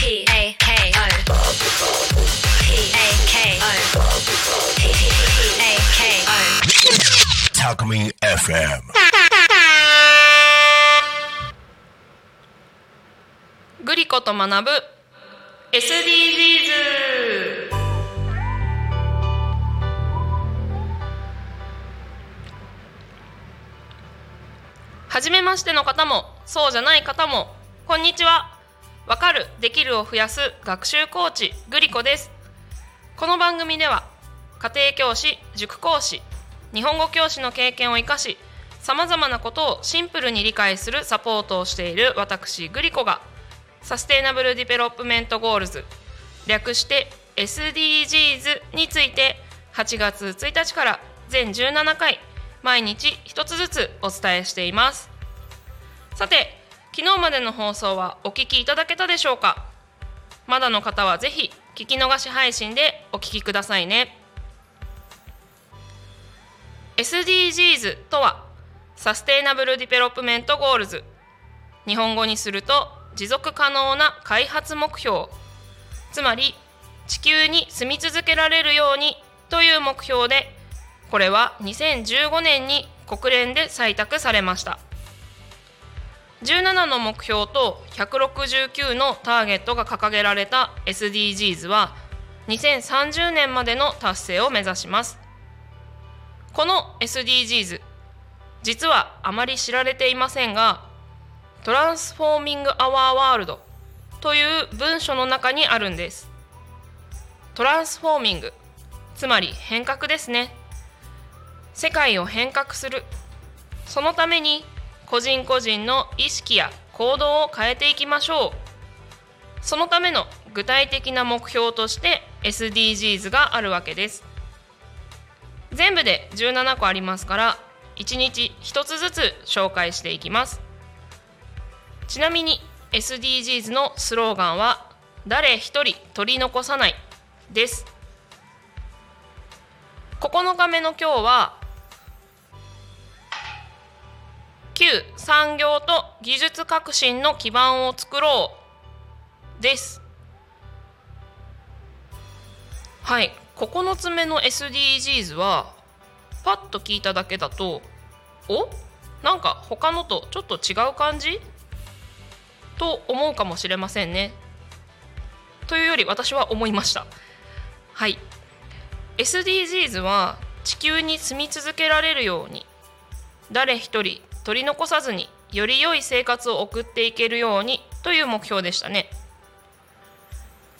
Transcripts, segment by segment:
P A K O P A K O P A K O Talkme FM. グリコと学ぶ SDGs はじめましての方もそうじゃない方もこんにちはわかるできるを増やす学習コーチグリコです。この番組では家庭教師塾講師日本語教師の経験を生かしさまざまなことをシンプルに理解するサポートをしている私グリコが Sustainable Development Goals 略して SDGs について8月1日から全17回毎日一つずつお伝えしています。さて昨日までの放送はお聞きいただけたでしょうか？まだの方はぜひ聞き逃し配信でお聞きくださいね。SDGs とは Sustainable Development Goals。日本語にすると持続可能な開発目標。つまり地球に住み続けられるようにという目標でこれは2015年に国連で採択されました。17の目標と169のターゲットが掲げられた SDGs は2030年までの達成を目指します。この SDGs 実はあまり知られていませんがトランスフォーミング・アワー・ワールドという文書の中にあるんです。トランスフォーミングつまり変革ですね。世界を変革する。そのために個人個人の意識や行動を変えていきましょう。そのための具体的な目標として SDGs があるわけです。全部で17個ありますから1日1つずつ紹介していきます。ちなみに SDGs のスローガンは誰一人取り残さないです。9日目の今日は産業と技術革新の基盤を作ろうです。はい。9つ目の SDGs はパッと聞いただけだとお？なんか他のとちょっと違う感じ？と思うかもしれませんね。というより私は思いました。はい。SDGs は地球に住み続けられるように誰一人取り残さずにより良い生活を送っていけるようにという目標でしたね。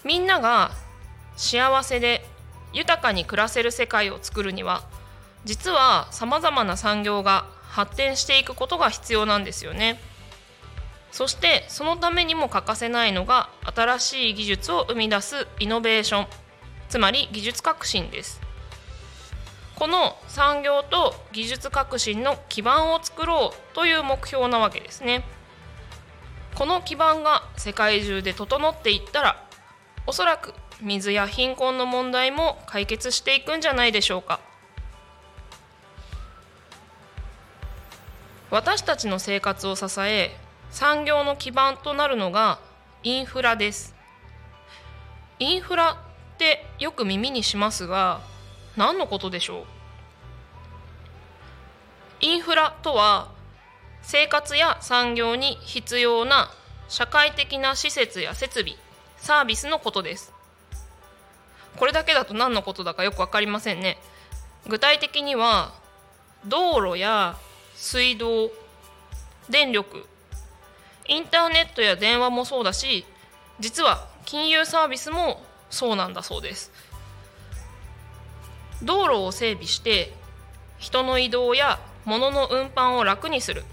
みんなが幸せで豊かに暮らせる世界を作るには実はさまざまな産業が発展していくことが必要なんですよね。そしてそのためにも欠かせないのが新しい技術を生み出すイノベーションつまり技術革新です。この産業と技術革新の基盤を作ろうという目標なわけですね。この基盤が世界中で整っていったらおそらく水や貧困の問題も解決していくんじゃないでしょうか。私たちの生活を支え産業の基盤となるのがインフラです。インフラってよく耳にしますが何のことでしょう？インフラとは生活や産業に必要な社会的な施設や設備サービスのことです。これだけだと何のことだかよく分かりませんね。具体的には道路や水道電力インターネットや電話もそうだし実は金融サービスもそうなんだそうです。道路を整備して人の移動や物の運搬を楽にする。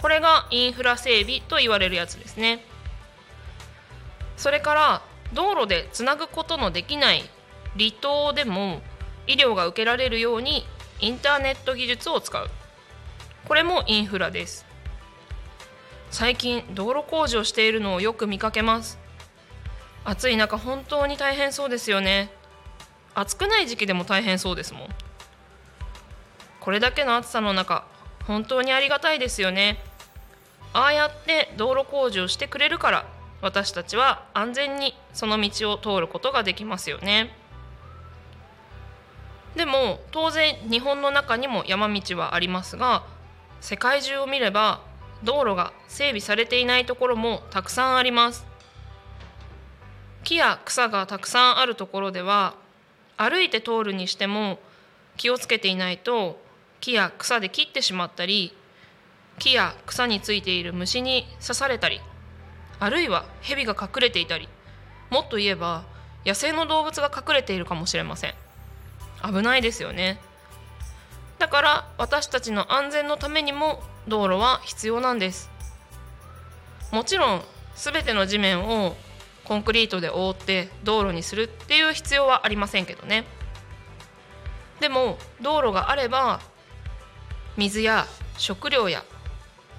これがインフラ整備と言われるやつですね。それから道路でつなぐことのできない離島でも医療が受けられるようにインターネット技術を使う。これもインフラです。最近道路工事をしているのをよく見かけます。暑い中本当に大変そうですよね。暑くない時期でも大変そうですもん。これだけの暑さの中本当にありがたいですよね。ああやって道路工事をしてくれるから私たちは安全にその道を通ることができますよね。でも当然日本の中にも山道はありますが世界中を見れば道路が整備されていないところもたくさんあります。木や草がたくさんあるところでは歩いて通るにしても気をつけていないと木や草で切ってしまったり木や草についている虫に刺されたりあるいは蛇が隠れていたりもっと言えば野生の動物が隠れているかもしれません。危ないですよね。だから私たちの安全のためにも道路は必要なんです。もちろん全ての地面をコンクリートで覆って道路にするっていう必要はありませんけどね。でも道路があれば水や食料や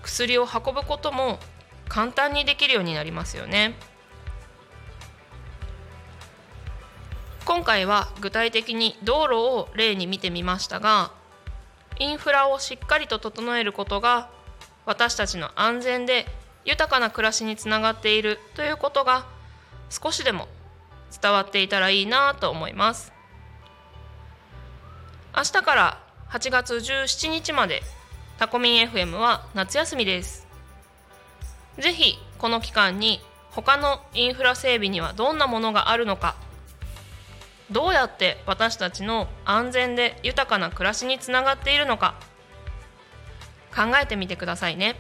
薬を運ぶことも簡単にできるようになりますよね。今回は具体的に道路を例に見てみましたがインフラをしっかりと整えることが私たちの安全で豊かな暮らしにつながっているということが少しでも伝わっていたらいいなと思います。明日から8月17日までタコミン FM は夏休みです。ぜひこの期間に他のインフラ整備にはどんなものがあるのかどうやって私たちの安全で豊かな暮らしにつながっているのか考えてみてくださいね。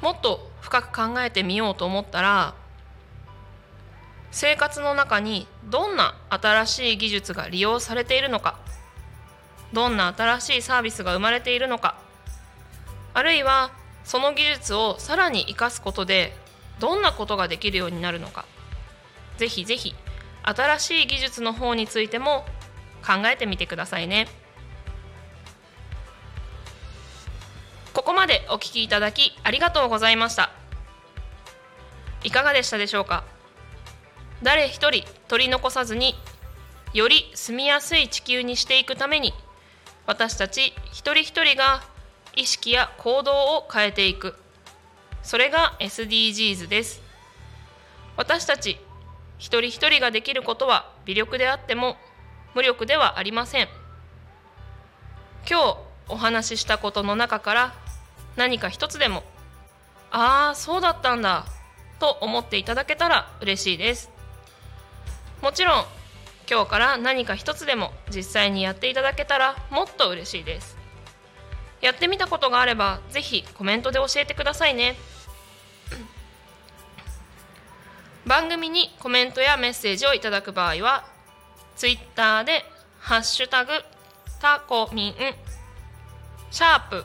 もっと深く考えてみようと思ったら生活の中にどんな新しい技術が利用されているのかどんな新しいサービスが生まれているのかあるいはその技術をさらに生かすことでどんなことができるようになるのかぜひぜひ新しい技術の方についても考えてみてくださいね。ここまでお聞きいただきありがとうございました。いかがでしたでしょうか？誰一人取り残さずにより住みやすい地球にしていくために私たち一人一人が意識や行動を変えていく。それが SDGs です。私たち一人一人ができることは微力であっても無力ではありません。今日お話ししたことの中から何か一つでも。ああそうだったんだ。と思っていただけたら嬉しいです。もちろん今日から何か一つでも実際にやっていただけたらもっと嬉しいです。やってみたことがあればぜひコメントで教えてくださいね。番組にコメントやメッセージをいただく場合は Twitter で「ハッシュタグタコミン」シャープ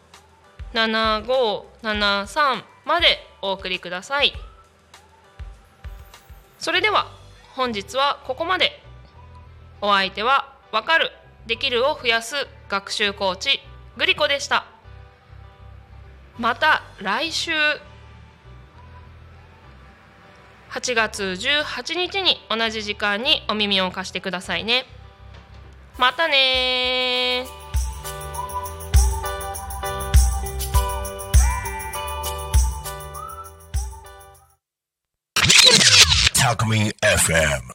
7573までお送りください。それでは本日はここまで。お相手は「わかる。できる」を増やす学習コーチグリコでした。また来週。8月18日に同じ時間にお耳を貸してくださいね。またね Alchemy FM.